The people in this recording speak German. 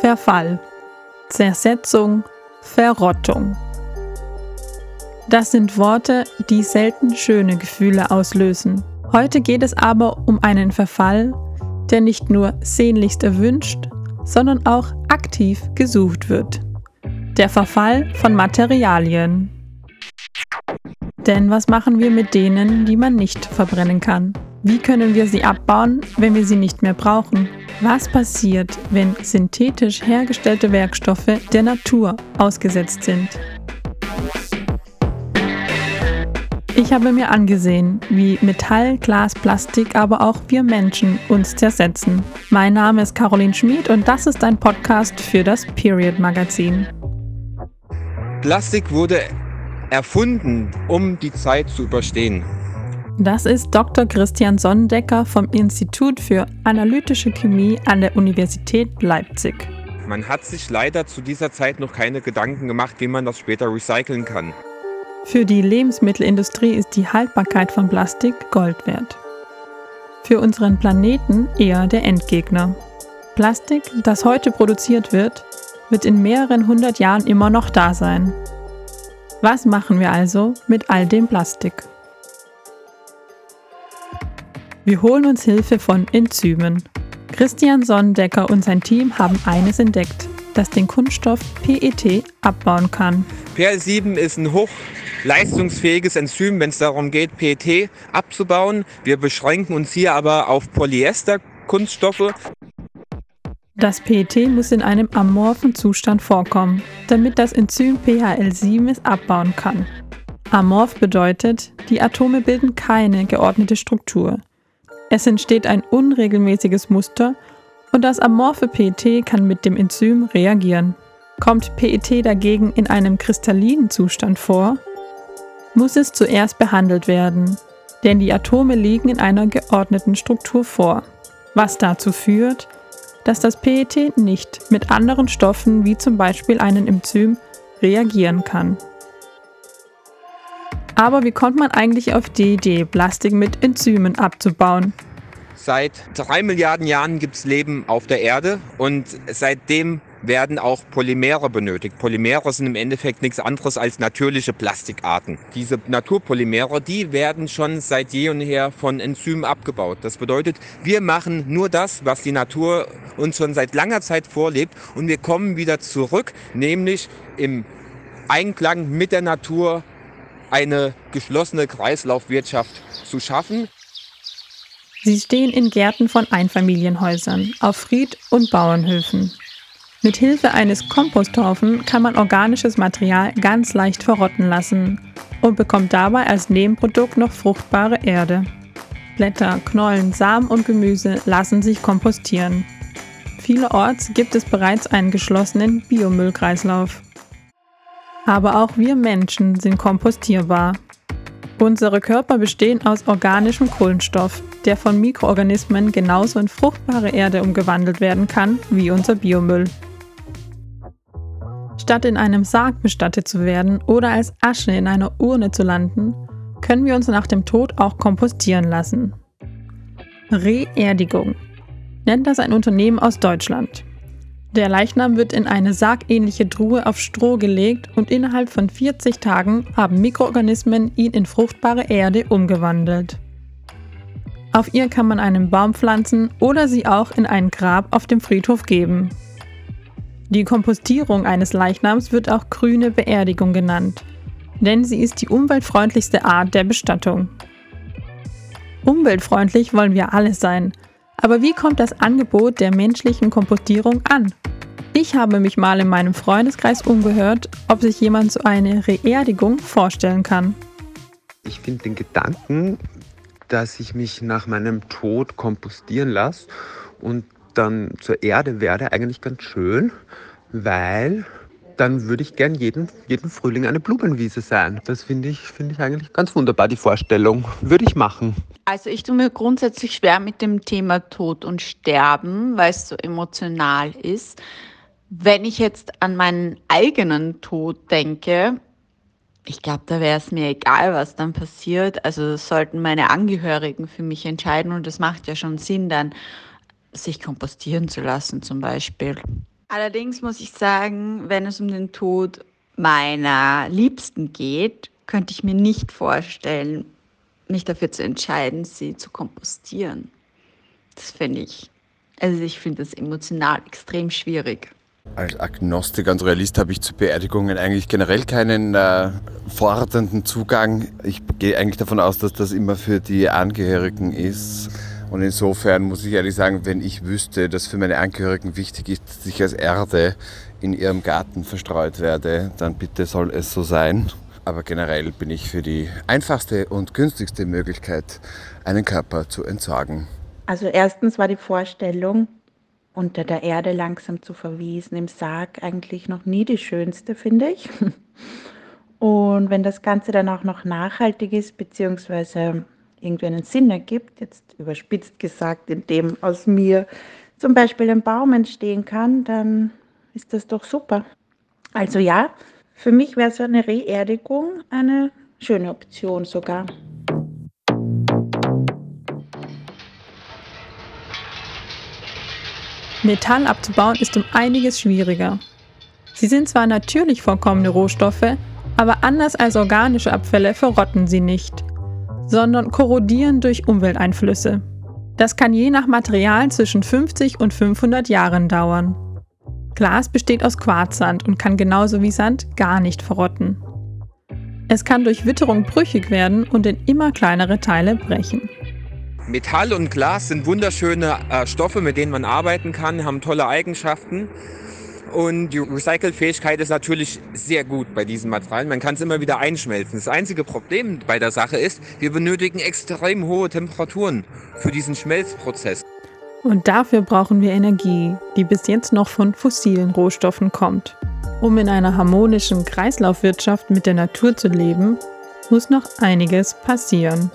Verfall, Zersetzung, Verrottung. Das sind Worte, die selten schöne Gefühle auslösen. Heute geht es aber um einen Verfall, der nicht nur sehnlichst erwünscht, sondern auch aktiv gesucht wird. Der Verfall von Materialien. Denn was machen wir mit denen, die man nicht verbrennen kann? Wie können wir sie abbauen, wenn wir sie nicht mehr brauchen? Was passiert, wenn synthetisch hergestellte Werkstoffe der Natur ausgesetzt sind? Ich habe mir angesehen, wie Metall, Glas, Plastik, aber auch wir Menschen uns zersetzen. Mein Name ist Caroline Schmid und das ist ein Podcast für das Period Magazin. Plastik wurde erfunden, um die Zeit zu überstehen. Das ist Dr. Christian Sonnendecker vom Institut für Analytische Chemie an der Universität Leipzig. Man hat sich leider zu dieser Zeit noch keine Gedanken gemacht, wie man das später recyceln kann. Für die Lebensmittelindustrie ist die Haltbarkeit von Plastik Gold wert. Für unseren Planeten eher der Endgegner. Plastik, das heute produziert wird, wird in mehreren hundert Jahren immer noch da sein. Was machen wir also mit all dem Plastik? Wir holen uns Hilfe von Enzymen. Christian Sonnendecker und sein Team haben eines entdeckt, das den Kunststoff PET abbauen kann. PL7 ist ein hochleistungsfähiges Enzym, wenn es darum geht, PET abzubauen. Wir beschränken uns hier aber auf Polyester-Kunststoffe. Das PET muss in einem amorphen Zustand vorkommen, damit das Enzym PHL7 es abbauen kann. Amorph bedeutet, die Atome bilden keine geordnete Struktur. Es entsteht ein unregelmäßiges Muster und das amorphe PET kann mit dem Enzym reagieren. Kommt PET dagegen in einem kristallinen Zustand vor, muss es zuerst behandelt werden, denn die Atome liegen in einer geordneten Struktur vor, was dazu führt, dass das PET nicht mit anderen Stoffen wie zum Beispiel einem Enzym reagieren kann. Aber wie kommt man eigentlich auf die Idee, Plastik mit Enzymen abzubauen? Seit drei Milliarden Jahren gibt es Leben auf der Erde und seitdem werden auch Polymere benötigt. Polymere sind im Endeffekt nichts anderes als natürliche Plastikarten. Diese Naturpolymere, die werden schon seit je und her von Enzymen abgebaut. Das bedeutet, wir machen nur das, was die Natur uns schon seit langer Zeit vorlebt und wir kommen wieder zurück, nämlich im Einklang mit der Natur eine geschlossene Kreislaufwirtschaft zu schaffen. Sie stehen in Gärten von Einfamilienhäusern, auf Fried- und Bauernhöfen. Mit Hilfe eines Komposthaufen kann man organisches Material ganz leicht verrotten lassen und bekommt dabei als Nebenprodukt noch fruchtbare Erde. Blätter, Knollen, Samen und Gemüse lassen sich kompostieren. Vielerorts gibt es bereits einen geschlossenen Biomüllkreislauf. Aber auch wir Menschen sind kompostierbar. Unsere Körper bestehen aus organischem Kohlenstoff, der von Mikroorganismen genauso in fruchtbare Erde umgewandelt werden kann wie unser Biomüll. Statt in einem Sarg bestattet zu werden oder als Asche in einer Urne zu landen, können wir uns nach dem Tod auch kompostieren lassen. Reerdigung nennt das ein Unternehmen aus Deutschland. Der Leichnam wird in eine sargähnliche Truhe auf Stroh gelegt und innerhalb von 40 Tagen haben Mikroorganismen ihn in fruchtbare Erde umgewandelt. Auf ihr kann man einen Baum pflanzen oder sie auch in ein Grab auf dem Friedhof geben. Die Kompostierung eines Leichnams wird auch grüne Beerdigung genannt, denn sie ist die umweltfreundlichste Art der Bestattung. Umweltfreundlich wollen wir alle sein, aber wie kommt das Angebot der menschlichen Kompostierung an? Ich habe mich mal in meinem Freundeskreis umgehört, ob sich jemand so eine Reerdigung vorstellen kann. Ich finde den Gedanken, dass ich mich nach meinem Tod kompostieren lasse und dann zur Erde werde, eigentlich ganz schön, weil dann würde ich gern jeden, jeden Frühling eine Blumenwiese sein. Das finde ich, find ich eigentlich ganz wunderbar, die Vorstellung. Würde ich machen. Also ich tue mir grundsätzlich schwer mit dem Thema Tod und Sterben, weil es so emotional ist. Wenn ich jetzt an meinen eigenen Tod denke, ich glaube, da wäre es mir egal, was dann passiert. Also sollten meine Angehörigen für mich entscheiden und das macht ja schon Sinn dann sich kompostieren zu lassen zum Beispiel. Allerdings muss ich sagen, wenn es um den Tod meiner Liebsten geht, könnte ich mir nicht vorstellen, mich dafür zu entscheiden, sie zu kompostieren. Das finde ich, also ich finde das emotional extrem schwierig. Als Agnostiker und Realist habe ich zu Beerdigungen eigentlich generell keinen äh, fordernden Zugang. Ich gehe eigentlich davon aus, dass das immer für die Angehörigen ist. Und insofern muss ich ehrlich sagen, wenn ich wüsste, dass für meine Angehörigen wichtig ist, dass ich als Erde in ihrem Garten verstreut werde, dann bitte soll es so sein. Aber generell bin ich für die einfachste und günstigste Möglichkeit, einen Körper zu entsorgen. Also erstens war die Vorstellung, unter der Erde langsam zu verwiesen im Sarg eigentlich noch nie die schönste, finde ich. Und wenn das Ganze dann auch noch nachhaltig ist, beziehungsweise irgendwie einen Sinn ergibt, jetzt überspitzt gesagt, in dem aus mir zum Beispiel ein Baum entstehen kann, dann ist das doch super. Also ja, für mich wäre so eine Reerdigung eine schöne Option sogar. Metall abzubauen ist um einiges schwieriger. Sie sind zwar natürlich vorkommende Rohstoffe, aber anders als organische Abfälle verrotten sie nicht sondern korrodieren durch Umwelteinflüsse. Das kann je nach Material zwischen 50 und 500 Jahren dauern. Glas besteht aus Quarzsand und kann genauso wie Sand gar nicht verrotten. Es kann durch Witterung brüchig werden und in immer kleinere Teile brechen. Metall und Glas sind wunderschöne äh, Stoffe, mit denen man arbeiten kann, haben tolle Eigenschaften. Und die Recycelfähigkeit ist natürlich sehr gut bei diesen Materialien. Man kann es immer wieder einschmelzen. Das einzige Problem bei der Sache ist, wir benötigen extrem hohe Temperaturen für diesen Schmelzprozess. Und dafür brauchen wir Energie, die bis jetzt noch von fossilen Rohstoffen kommt. Um in einer harmonischen Kreislaufwirtschaft mit der Natur zu leben, muss noch einiges passieren.